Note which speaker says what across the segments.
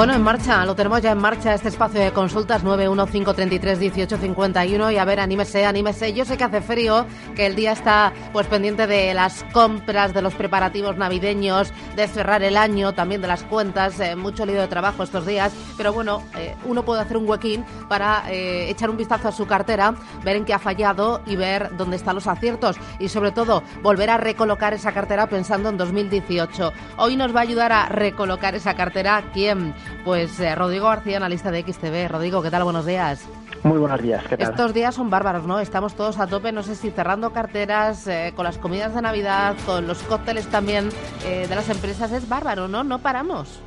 Speaker 1: Bueno, en marcha, lo tenemos ya en marcha este espacio de consultas 915331851 y a ver, anímese, anímese. Yo sé que hace frío, que el día está pues pendiente de las compras, de los preparativos navideños, de cerrar el año, también de las cuentas, eh, mucho lío de trabajo estos días, pero bueno, eh, uno puede hacer un huequín para eh, echar un vistazo a su cartera, ver en qué ha fallado y ver dónde están los aciertos y sobre todo volver a recolocar esa cartera pensando en 2018. Hoy nos va a ayudar a recolocar esa cartera quién pues eh, Rodrigo García, analista de XTV. Rodrigo, ¿qué tal? Buenos días.
Speaker 2: Muy buenos días, ¿qué tal?
Speaker 1: Estos días son bárbaros, ¿no? Estamos todos a tope, no sé si cerrando carteras, eh, con las comidas de Navidad, con los cócteles también eh, de las empresas, es bárbaro, ¿no? No paramos.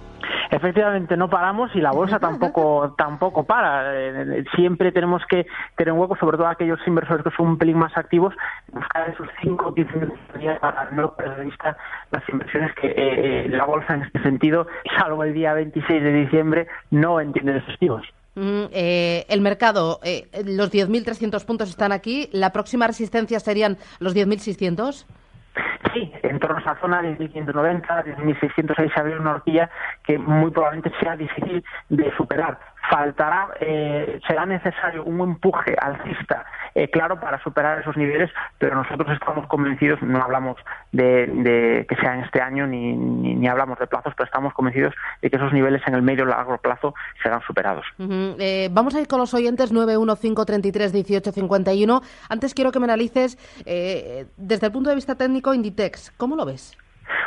Speaker 2: Efectivamente, no paramos y la bolsa tampoco tampoco para. Eh, siempre tenemos que tener un hueco, sobre todo aquellos inversores que son un pelín más activos, buscar esos 5 o 15 minutos para no perder de vista las inversiones que eh, la bolsa en este sentido, salvo el día 26 de diciembre, no entiende de festivos.
Speaker 1: Mm, eh, el mercado, eh, los 10.300 puntos están aquí. ¿La próxima resistencia serían los 10.600?
Speaker 2: Sí, en torno a esa zona de 1.590, 10.600, ahí se abre una horquilla que muy probablemente sea difícil de superar. Faltará, eh, será necesario un empuje alcista, eh, claro, para superar esos niveles, pero nosotros estamos convencidos, no hablamos de, que sea en este año ni, ni, hablamos de plazos, pero estamos convencidos de que esos niveles en el medio y largo plazo serán superados.
Speaker 1: eh, vamos a ir con los oyentes 915331851. Antes quiero que me analices eh, desde el punto de vista técnico Inditex. ¿Cómo lo ves?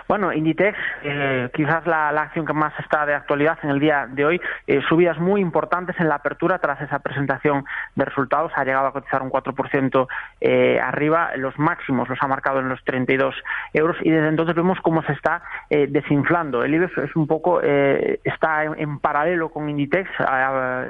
Speaker 2: Bueno, Inditex, eh, quizás la, acción que más está de actualidad en el día de hoy, eh, subidas muy importantes en la apertura tras esa presentación de resultados, ha llegado a cotizar un 4% eh, arriba, los máximos los ha marcado en los 32 euros y desde entonces vemos cómo se está eh, desinflando. El IBEX es un poco, eh, está en, paralelo con Inditex,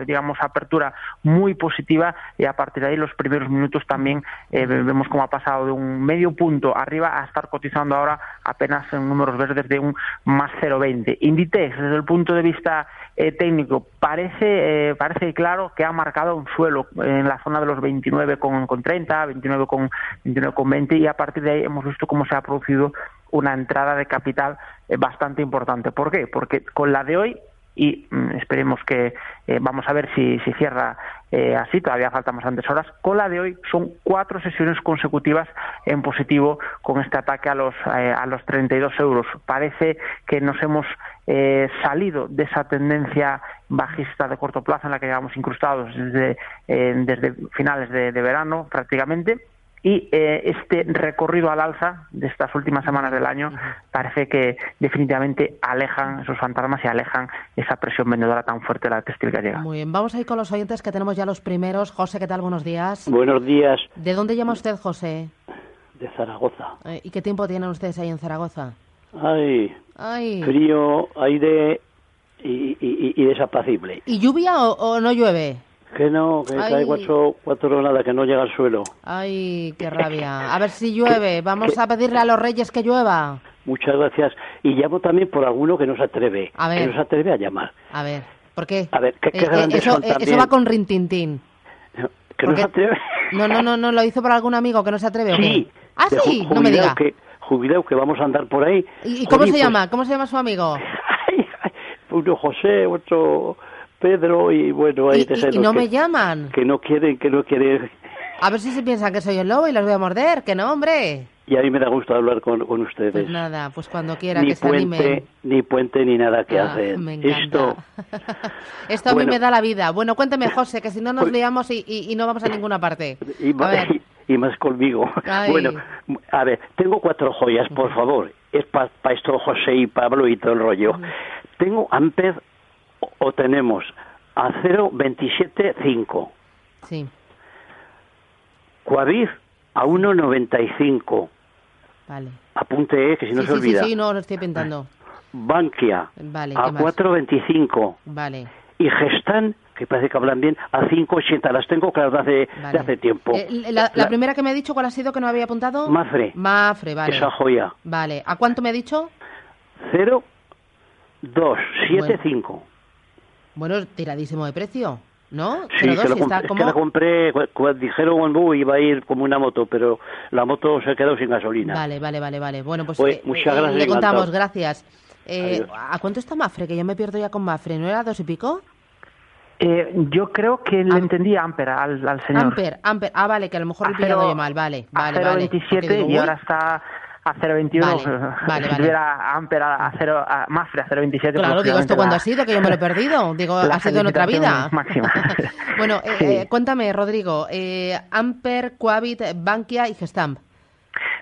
Speaker 2: digamos, apertura muy positiva y a partir de ahí los primeros minutos también vemos cómo ha pasado de un medio punto arriba a estar cotizando ahora apenas en números verdes de un más 0,20. Inditex, desde el punto de vista eh, técnico, parece, eh, parece claro que ha marcado un suelo en la zona de los 29 con, con 30, 29 con, 29 con 20 y a partir de ahí hemos visto cómo se ha producido una entrada de capital eh, bastante importante. ¿Por qué? Porque con la de hoy y mm, esperemos que eh, vamos a ver si, si cierra eh, así, todavía faltan bastantes horas. Con la de hoy son cuatro sesiones consecutivas en positivo con este ataque a los, eh, a los 32 euros. Parece que nos hemos salido de esa tendencia bajista de corto plazo en la que llevamos incrustados desde, desde finales de verano prácticamente y eh, este recorrido al alza de estas últimas semanas del año parece que definitivamente alejan esos fantasmas y alejan esa presión vendedora tan fuerte de la textil gallega.
Speaker 1: Muy bien, vamos a ir con los oyentes que tenemos ya los primeros. José, ¿qué tal? Buenos días.
Speaker 3: Buenos días.
Speaker 1: ¿De dónde llama usted, José?
Speaker 3: De Zaragoza.
Speaker 1: Eh, ¿Y qué tiempo tienen ustedes ahí en Zaragoza?
Speaker 3: Ay,
Speaker 1: Ay.
Speaker 3: frío, aire y, y, desapacible.
Speaker 1: ¿Y lluvia o no llueve?
Speaker 3: Que no, que cae cuatro, cuatro nada, que no llega al suelo.
Speaker 1: Ay, qué rabia. A ver si llueve. Vamos a pedirle a los reyes que llueva.
Speaker 3: Muchas gracias. Y llamo también por alguno que no se atreve. A ver. Que no se atreve a llamar.
Speaker 1: A ver, ¿por qué?
Speaker 3: A ver, ¿qué,
Speaker 1: qué
Speaker 3: eh,
Speaker 1: eso,
Speaker 3: son
Speaker 1: eh, eso va con rintintín.
Speaker 3: ¿Que no se atreve?
Speaker 1: No, no, no, no, lo hizo por algún amigo que no se atreve. ¿o
Speaker 3: sí.
Speaker 1: Ah, sí, no me diga.
Speaker 3: Que, jubileo, que vamos a andar por ahí.
Speaker 1: ¿Y, cómo se pues llama? ¿Cómo se llama su amigo?
Speaker 3: uno José, otro Pedro y bueno, ahí
Speaker 1: ¿Y, y no me llaman?
Speaker 3: Que no quieren, que no quieren.
Speaker 1: A ver si se piensan que soy el lobo y los voy a morder, que no, hombre.
Speaker 3: Y a mí me da gusto hablar con, ustedes.
Speaker 1: Pues nada, pues cuando quiera
Speaker 3: ni
Speaker 1: que se
Speaker 3: puente, Ni puente ni nada que
Speaker 1: ah,
Speaker 3: hacer.
Speaker 1: Me Esto, Esto a mí me da la vida. Bueno, cuénteme, José, que si no nos pues liamos y, y, no vamos a ninguna parte.
Speaker 3: Y, y más conmigo. Bueno, a ver, tengo cuatro joyas, por favor. Es para esto José y Pablo y todo el rollo. Tengo Amper o tenemos a 0,27,5.
Speaker 1: Sí.
Speaker 3: Coavif a 1,95.
Speaker 1: Vale.
Speaker 3: Apunte, eh, que si no se olvida.
Speaker 1: Sí, sí, no, lo estoy pintando.
Speaker 3: Bankia
Speaker 1: vale,
Speaker 3: a 4,25.
Speaker 1: Vale.
Speaker 3: Y Gestan, que parece que hablan bien, a 5,80. Las tengo claro de hace, hace tiempo.
Speaker 1: Eh, la, primera que me ha dicho, ¿cuál ha sido que no había apuntado?
Speaker 3: Mafre.
Speaker 1: Mafre, vale.
Speaker 3: Esa joya.
Speaker 1: Vale. ¿A cuánto me ha dicho?
Speaker 3: 0,275.
Speaker 1: Bueno, tiradísimo de precio. ¿no?
Speaker 3: Sí, que, lo compré, que la compré, cuando dijeron iba a ir como una moto, pero la moto se quedó sin gasolina.
Speaker 1: Vale, vale, vale, vale. Bueno, pues, pues muchas gracias. Le contamos, gracias. Eh, ¿A cuánto está Mafre? Que yo me pierdo ya con Mafre. ¿No era dos y pico?
Speaker 2: Eh, yo creo que le entendí Amper al, al señor.
Speaker 1: Amper, Amper. Ah, vale, que a lo mejor le he pillado yo mal. Vale, vale,
Speaker 2: a 0,27 y ahora está a 0,21. Vale, vale, si tuviera Amper a, 0, a Mafre a 0,27.
Speaker 1: Claro, digo, ¿esto cuándo ha sido? Que yo me lo he perdido. Digo, ha sido en otra vida.
Speaker 2: Máxima.
Speaker 1: bueno, eh, eh, cuéntame, Rodrigo. Eh, Amper, Coavit, Bankia y Gestamp.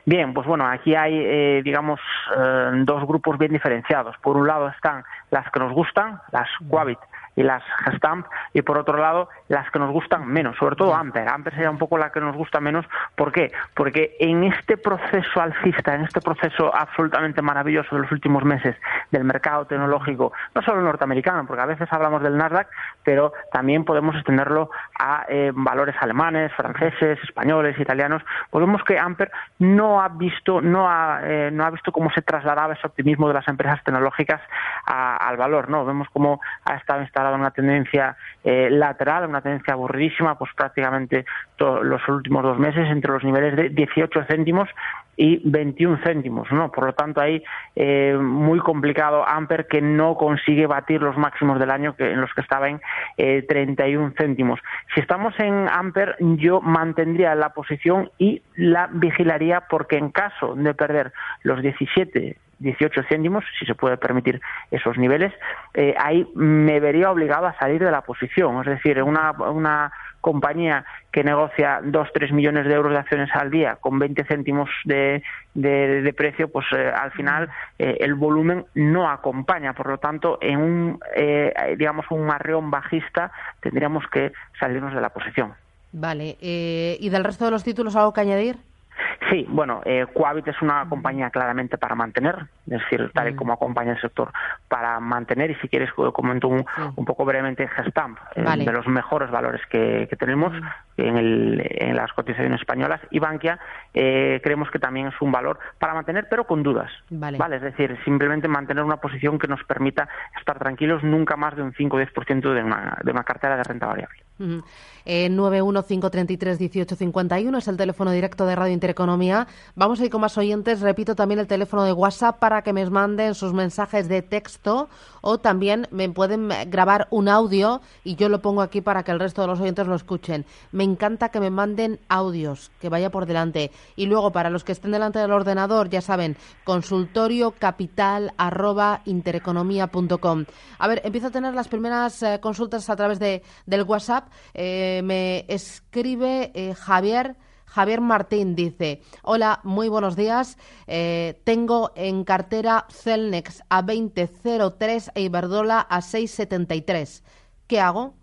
Speaker 2: Bien, pues bueno, aquí hay, eh, digamos, eh, dos grupos bien diferenciados. Por un lado están las que nos gustan, las Quabit y las Gestamp, y por otro lado las que nos gustan menos, sobre todo Amper. Amper sería un poco la que nos gusta menos. ¿Por qué? Porque en este proceso alcista, en este proceso absolutamente maravilloso de los últimos meses del mercado tecnológico, no solo norteamericano, porque a veces hablamos del Nasdaq, pero también podemos extenderlo a eh, valores alemanes, franceses, españoles, italianos, pues vemos que Amper no ha visto, no ha, eh, no ha visto cómo se trasladaba ese optimismo de las empresas tecnológicas al valor, ¿no? Vemos cómo ha estado una tendencia eh, lateral, una tendencia aburridísima, pues prácticamente los últimos dos meses entre los niveles de 18 céntimos y 21 céntimos, ¿no? Por lo tanto, ahí eh, muy complicado Amper que no consigue batir los máximos del año que, en los que estaba en eh, 31 céntimos. Si estamos en Amper, yo mantendría la posición y la vigilaría porque en caso de perder los 17 18 céntimos, si se puede permitir esos niveles, eh, ahí me vería obligado a salir de la posición. Es decir, una, una compañía que negocia 2-3 millones de euros de acciones al día con 20 céntimos de, de, precio, pues eh, al final eh, el volumen no acompaña. Por lo tanto, en un, digamos, un marreón bajista tendríamos que salirnos de la posición.
Speaker 1: Vale. ¿Y del resto de los títulos algo que añadir?
Speaker 2: Sí, bueno, eh, Coavit es una compañía claramente para mantener, es decir, tal y como acompaña el sector, para mantener, y si quieres comento un, un poco brevemente Gestamp, eh, de los mejores valores que, tenemos en, el, en, las cotizaciones españolas, y Bankia eh, creemos que también es un valor para mantener, pero con dudas, vale. Es decir, simplemente mantener una posición que nos permita estar tranquilos nunca más de un 5 o 10% de una, de una cartera de renta variable.
Speaker 1: Uh eh, 915331851 es el teléfono directo de Radio Intereconomía. Vamos a ir con más oyentes. Repito también el teléfono de WhatsApp para que me manden sus mensajes de texto o también me pueden grabar un audio y yo lo pongo aquí para que el resto de los oyentes lo escuchen. Me encanta que me manden audios, que vaya por delante. Y luego, para los que estén delante del ordenador, ya saben, consultoriocapital.intereconomía.com. A ver, empiezo a tener las primeras eh, consultas a través de, del WhatsApp. Eh, me escribe eh, Javier. Javier Martín dice, hola, muy buenos días. Eh, tengo en cartera Celnex a 20.03 e Iberdola a 6.73. ¿Qué hago?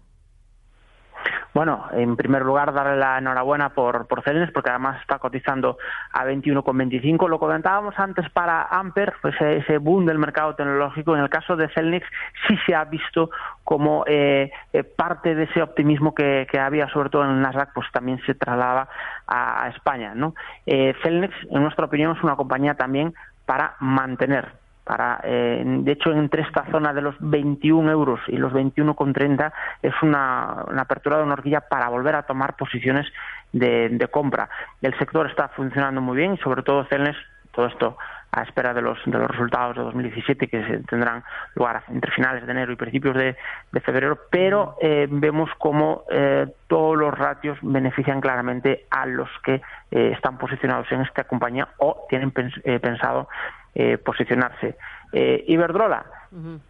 Speaker 2: Bueno, en primer lugar, darle la enhorabuena por, por Celnes, porque además está cotizando a 21,25. Lo comentábamos antes para Amper, pues ese boom del mercado tecnológico. En el caso de Celnex sí se ha visto como eh, eh, parte de ese optimismo que, había, sobre todo en el Nasdaq, pues también se trasladaba a, España. ¿no? Eh, Celnex, en nuestra opinión, es una compañía también para mantener para, eh, de hecho, entre esta zona de los 21 euros y los 21,30 es una, apertura de una horquilla para volver a tomar posiciones de, compra. El sector está funcionando muy bien y, sobre todo, Celnes, todo esto a espera de los, de los resultados de 2017 que tendrán lugar entre finales de enero y principios de, febrero, pero eh, vemos como eh, todos los ratios benefician claramente a los que están posicionados en esta compañía o tienen pensado eh, posicionarse. Eh, Iberdrola,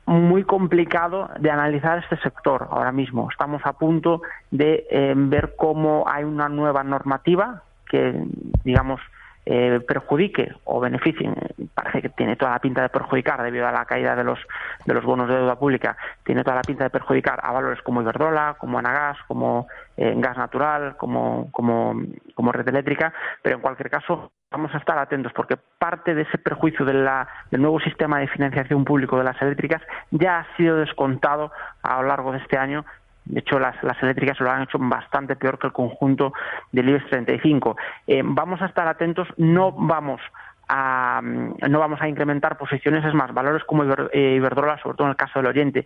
Speaker 2: muy complicado de analizar este sector ahora mismo. Estamos a punto de eh, ver cómo hay una nueva normativa que, digamos, eh, perjudique o beneficie, parece que tiene toda la pinta de perjudicar debido a la caída de los, de los bonos de deuda pública, tiene toda la pinta de perjudicar a valores como Iberdrola, como Anagas, como eh, gas natural, como, como, como red eléctrica, pero en cualquier caso vamos a estar atentos porque parte de ese perjuicio de la, del nuevo sistema de financiación público de las eléctricas ya ha sido descontado a lo largo de este año de hecho, las, eléctricas lo han hecho bastante peor que el conjunto del IBEX 35. Eh, vamos a estar atentos, no vamos a, no vamos a incrementar posiciones, es más, valores como eh, Iberdrola, sobre todo en el caso del Oriente,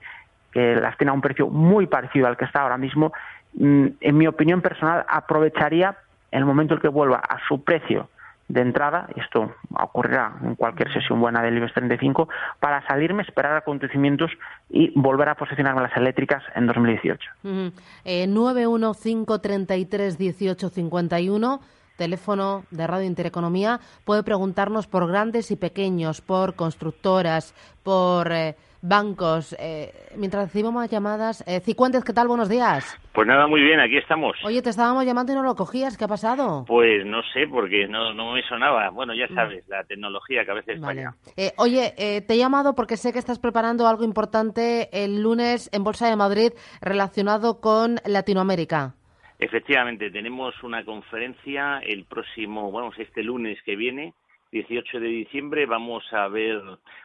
Speaker 2: que las tiene a un precio muy parecido al que está ahora mismo, mm, en mi opinión personal, aprovecharía el momento en que vuelva a su precio de entrada, esto ocurrirá en cualquier sesión buena del IBEX 35, para salirme, esperar acontecimientos y volver a posicionarme las eléctricas en 2018. Uh
Speaker 1: eh, 915331851 teléfono de Radio Intereconomía, puede preguntarnos por grandes y pequeños, por constructoras, por eh, bancos. Eh, mientras recibimos llamadas, eh, Cicuentes, ¿qué tal? Buenos días.
Speaker 4: Pues nada, muy bien, aquí estamos.
Speaker 1: Oye, te estábamos llamando y no lo cogías, ¿qué ha pasado?
Speaker 4: Pues no sé, porque no, no me sonaba. Bueno, ya mm. sabes, la tecnología que a veces falla.
Speaker 1: Eh, oye, eh, te he llamado porque sé que estás preparando algo importante el lunes en Bolsa de Madrid relacionado con Latinoamérica.
Speaker 4: Efectivamente, tenemos una conferencia el próximo, bueno, este lunes que viene, 18 de diciembre, vamos a ver,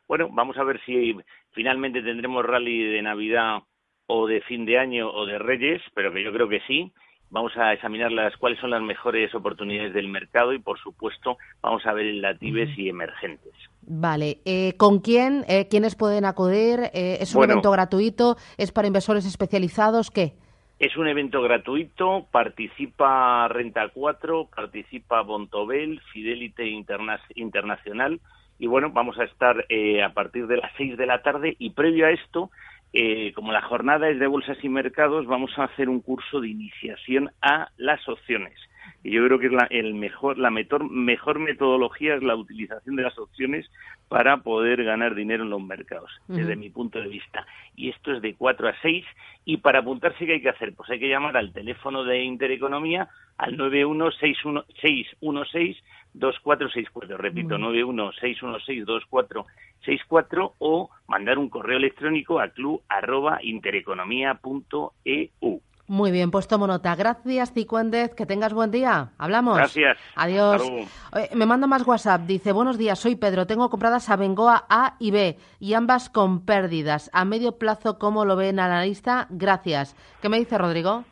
Speaker 4: bueno, vamos a ver si finalmente tendremos rally de Navidad o de fin de año o de Reyes, pero que yo creo que sí. Vamos a examinar las cuáles son las mejores oportunidades del mercado y, por supuesto, vamos a ver latibes y emergentes.
Speaker 1: Vale. Eh, ¿Con quién? Eh, ¿Quiénes pueden acudir? Eh, ¿Es un evento gratuito? ¿Es para inversores especializados? ¿Qué?
Speaker 4: Es un evento gratuito, participa Renta 4, participa Bontobel, Fidelity Internacional y bueno, vamos a estar eh, a partir de las 6 de la tarde y previo a esto, eh, como la jornada es de bolsas y mercados, vamos a hacer un curso de iniciación a las opciones. Y yo creo que es la, el mejor, la mejor, metodología es la utilización de las opciones para poder ganar dinero en los mercados, desde mi punto de vista. Y esto es de 4 a 6. Y para apuntarse, ¿qué hay que hacer? Pues hay que llamar al teléfono de Intereconomía al 916162464. Repito, 916162464 o mandar un correo electrónico a club.intereconomía.eu.
Speaker 1: Muy bien, pues tomo nota. Gracias, Cicuéndez. Que tengas buen día. Hablamos.
Speaker 4: Gracias.
Speaker 1: Adiós. me manda más WhatsApp. Dice, buenos días, soy Pedro. Tengo compradas a Bengoa A y B y ambas con pérdidas. A medio plazo, ¿cómo lo ve el analista? Gracias. ¿Qué me dice Rodrigo?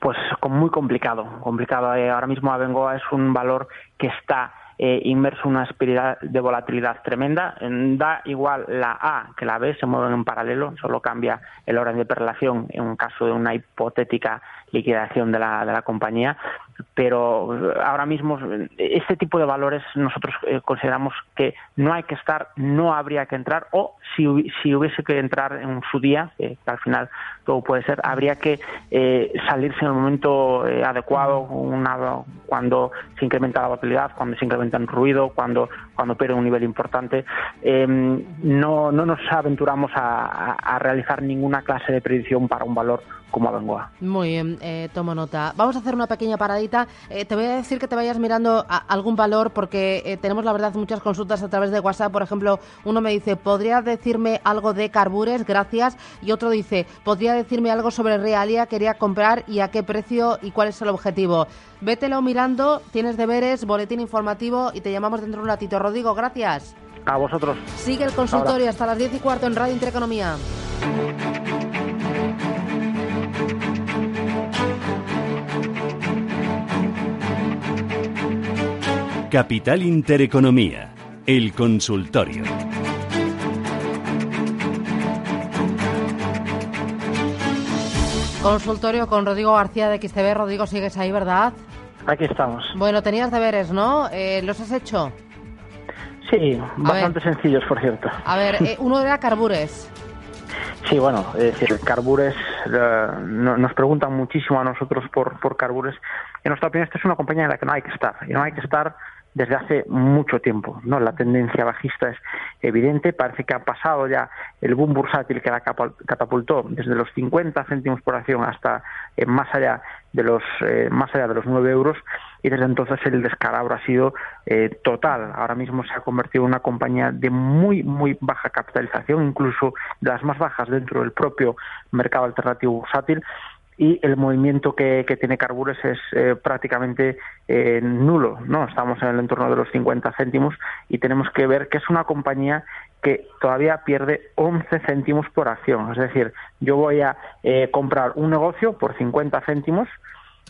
Speaker 2: Pues muy complicado. Complicado. Eh, ahora mismo Abengoa es un valor que está eh, inmerso en una espiral de volatilidad tremenda. Da igual la A que la B, se mueven en paralelo, solo cambia el orden de perlación en un caso de una hipotética liquidación de la, de la compañía, pero ahora mismo este tipo de valores nosotros eh, consideramos que no hay que estar, no habría que entrar, o si, si hubiese que entrar en su día, que al final todo puede ser, habría que eh, salirse en el momento eh, adecuado, cuando se incrementa la volatilidad, cuando se incrementa ruido, cuando, cuando pierde un nivel importante. Em, no, no nos aventuramos a realizar ninguna clase de predicción para un valor como Abengoa.
Speaker 1: Muy bien, eh, tomo nota. Vamos a hacer una pequeña paradita. Eh, te voy a decir que te vayas mirando algún valor porque eh, tenemos, la verdad, muchas consultas a través de WhatsApp. Por ejemplo, uno me dice, ¿podría decirme algo de Carbures? Gracias. Y otro dice, ¿podría decirme algo sobre Realia? Quería comprar y a qué precio y cuál es el objetivo. Vételo mirando, tienes deberes, boletín informativo y te llamamos dentro de un ratito. Rodrigo, gracias.
Speaker 2: A vosotros.
Speaker 1: Sigue el consultorio hasta las 10 y cuarto en Radio Intereconomía.
Speaker 5: Capital Intereconomía, el consultorio.
Speaker 1: Consultorio con Rodrigo García de XTV. Rodrigo, sigues ahí, ¿verdad?
Speaker 2: Aquí estamos.
Speaker 1: Bueno, tenías deberes, ¿no? Eh, ¿Los has hecho?
Speaker 2: Sí, bastante sencillos, por cierto.
Speaker 1: A ver, eh, uno era Carbures.
Speaker 2: Sí, bueno, es decir, Carbures, eh, nos preguntan muchísimo a nosotros por, por Carbures. En nuestra opinión, esta es una compañía en la que no hay que estar. Y no hay que estar desde hace mucho tiempo. ¿no? La tendencia bajista es evidente, parece que ha pasado ya el boom bursátil que la catapultó desde los 50 céntimos por acción hasta eh, más allá de los eh, más allá de los 9 euros y desde entonces el descalabro ha sido eh, total. Ahora mismo se ha convertido en una compañía de muy muy baja capitalización, incluso de las más bajas dentro del propio mercado alternativo bursátil y el movimiento que, tiene Carbures es eh, prácticamente eh, nulo, ¿no? Estamos en el entorno de los 50 céntimos y tenemos que ver que es una compañía que todavía pierde 11 céntimos por acción. Es decir, yo voy a eh, comprar un negocio por 50 céntimos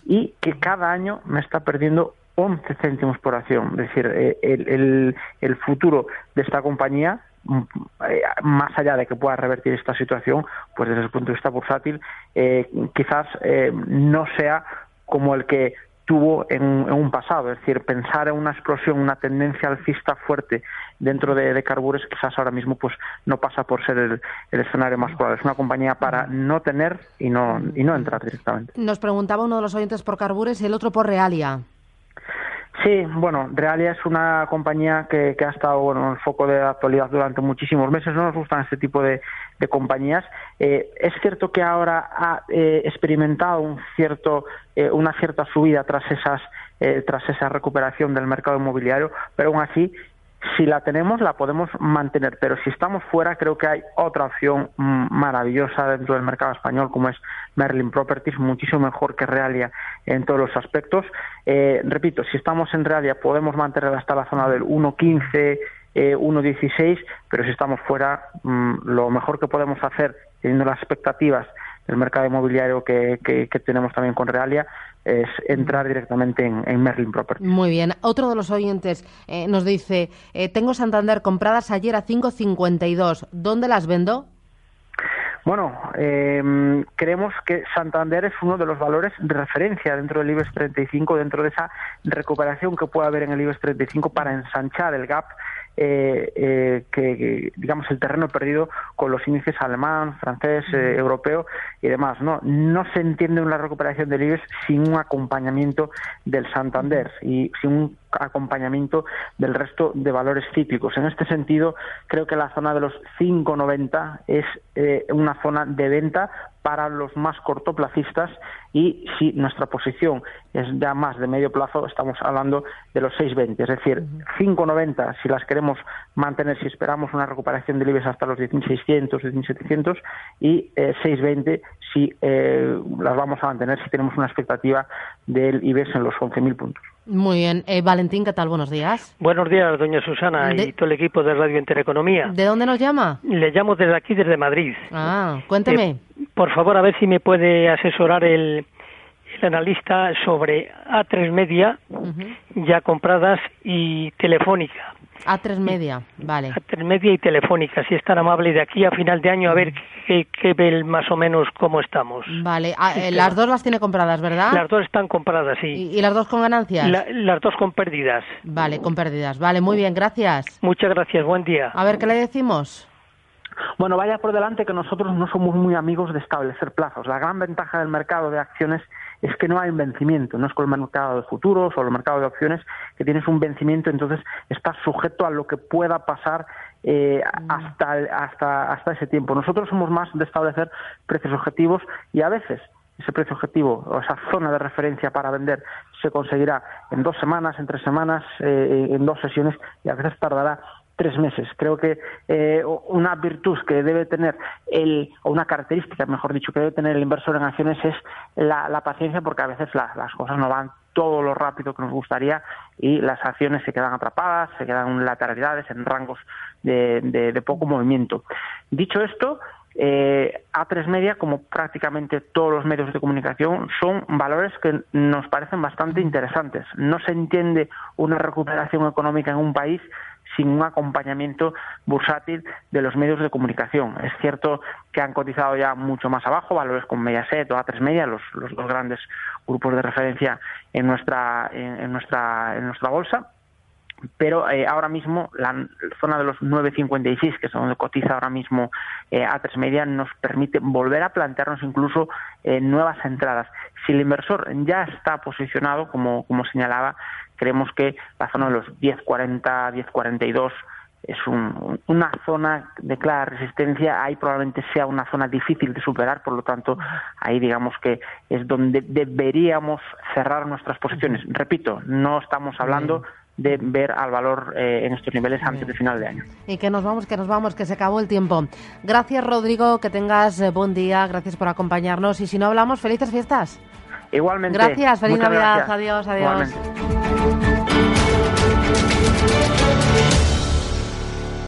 Speaker 2: y que cada año me está perdiendo 11 céntimos por acción. Es decir, el, el, futuro de esta compañía eh, más allá de que pueda revertir esta situación, pues desde el punto de vista bursátil, eh, quizás no sea como el que tuvo en, un pasado, es decir, pensar en una explosión, una tendencia alcista fuerte dentro de, de Carbures, quizás ahora mismo pues no pasa por ser el, escenario más probable. Es una compañía para no tener y no, y no entrar directamente.
Speaker 1: Nos preguntaba uno de los oyentes por Carbures y el otro por Realia.
Speaker 2: Sí, bueno, Realia es una compañía que, ha estado en el foco de actualidad durante muchísimos meses. No nos gustan este tipo de, compañías. Eh, es cierto que ahora ha eh, experimentado un cierto, eh, una cierta subida tras esas tras esa recuperación del mercado inmobiliario, pero aún así si la tenemos la podemos mantener, pero si estamos fuera creo que hay otra opción maravillosa dentro del mercado español como es Merlin Properties, muchísimo mejor que Realia en todos los aspectos. Eh, repito, si estamos en Realia podemos mantener hasta la zona del 1.15, 1.16, eh, pero si estamos fuera mm, lo mejor que podemos hacer teniendo las expectativas del mercado inmobiliario que, que tenemos también con Realia es entrar directamente en, Merlin Property.
Speaker 1: Muy bien. Otro de los oyentes eh, nos dice, eh, tengo Santander compradas ayer a 5.52. ¿Dónde las vendo?
Speaker 2: Bueno, eh, creemos que Santander es uno de los valores de referencia dentro del IBEX 35, dentro de esa recuperación que puede haber en el IBEX 35 para ensanchar el gap eh, eh, que, digamos, el terreno perdido con los índices alemán, francés, eh, europeo y demás. ¿no? no se entiende una recuperación del IBEX sin un acompañamiento del Santander y sin un acompañamiento del resto de valores cíclicos. En este sentido, creo que la zona de los 5,90 es eh, una zona de venta para los más cortoplacistas y si nuestra posición es ya más de medio plazo, estamos hablando de los 6,20, es decir, 5,90 si las queremos mantener, si esperamos una recuperación del IBEX hasta los 10.600, 10.700 y 6,20 eh, si eh, las vamos a mantener si tenemos una expectativa del IBEX en los 11.000 puntos.
Speaker 1: Muy bien. Eh, Valentín, ¿qué tal? Buenos días.
Speaker 6: Buenos días, doña Susana y todo el equipo de Radio Intereconomía.
Speaker 1: ¿De dónde nos llama?
Speaker 6: Le llamo desde aquí, desde Madrid.
Speaker 1: Ah, cuénteme.
Speaker 6: Eh, por favor, a ver si me puede asesorar el, analista sobre A3 Media, ya compradas, y Telefónica.
Speaker 1: A3 Media, vale.
Speaker 6: A3 Media y Telefónica, si es tan amable de aquí a final de año a ver qué, qué ve más o menos cómo estamos.
Speaker 1: Vale, ah, eh, las dos las tiene compradas, ¿verdad?
Speaker 6: Las dos están compradas, sí.
Speaker 1: ¿Y, las dos con ganancias?
Speaker 6: las dos con pérdidas.
Speaker 1: Vale, con pérdidas. Vale, muy bien, gracias.
Speaker 6: Muchas gracias, buen día.
Speaker 1: A ver, ¿qué le decimos?
Speaker 2: Bueno, vaya por delante que nosotros no somos muy amigos de establecer plazos. La gran ventaja del mercado de acciones es que no hay un vencimiento, no es con el mercado de futuros o el mercado de opciones que tienes un vencimiento, entonces estás sujeto a lo que pueda pasar eh, mm. hasta, hasta, hasta ese tiempo. Nosotros somos más de establecer precios objetivos y a veces ese precio objetivo o esa zona de referencia para vender se conseguirá en dos semanas, en tres semanas, eh, en dos sesiones y a veces tardará tres meses. Creo que eh, una virtud que debe tener el, o una característica, mejor dicho, que debe tener el inversor en acciones es la, paciencia, porque a veces las cosas no van todo lo rápido que nos gustaría y las acciones se quedan atrapadas, se quedan en lateralidades, en rangos de, poco movimiento. Dicho esto, eh, A3 Media, como prácticamente todos los medios de comunicación, son valores que nos parecen bastante interesantes. No se entiende una recuperación económica en un país sin un acompañamiento bursátil de los medios de comunicación. Es cierto que han cotizado ya mucho más abajo, valores como Mediaset o A3 Media, los, los grandes grupos de referencia en nuestra, en, nuestra, en nuestra bolsa, pero eh, ahora mismo la zona de los 9.56, que es donde cotiza ahora mismo eh, A3 Media, nos permite volver a plantearnos incluso eh, nuevas entradas. Si el inversor ya está posicionado, como, como señalaba, creemos que la zona de los 10.40, 10.42 es una zona de clara resistencia, ahí probablemente sea una zona difícil de superar, por lo tanto, ahí digamos que es donde deberíamos cerrar nuestras posiciones. Repito, no estamos hablando de ver al valor eh, en estos niveles antes del final de año.
Speaker 1: Y que nos vamos, que nos vamos, que se acabó el tiempo. Gracias, Rodrigo, que tengas eh, buen día, gracias por acompañarnos y si no hablamos, felices fiestas.
Speaker 2: Igualmente.
Speaker 1: Gracias, feliz Navidad, adiós, adiós.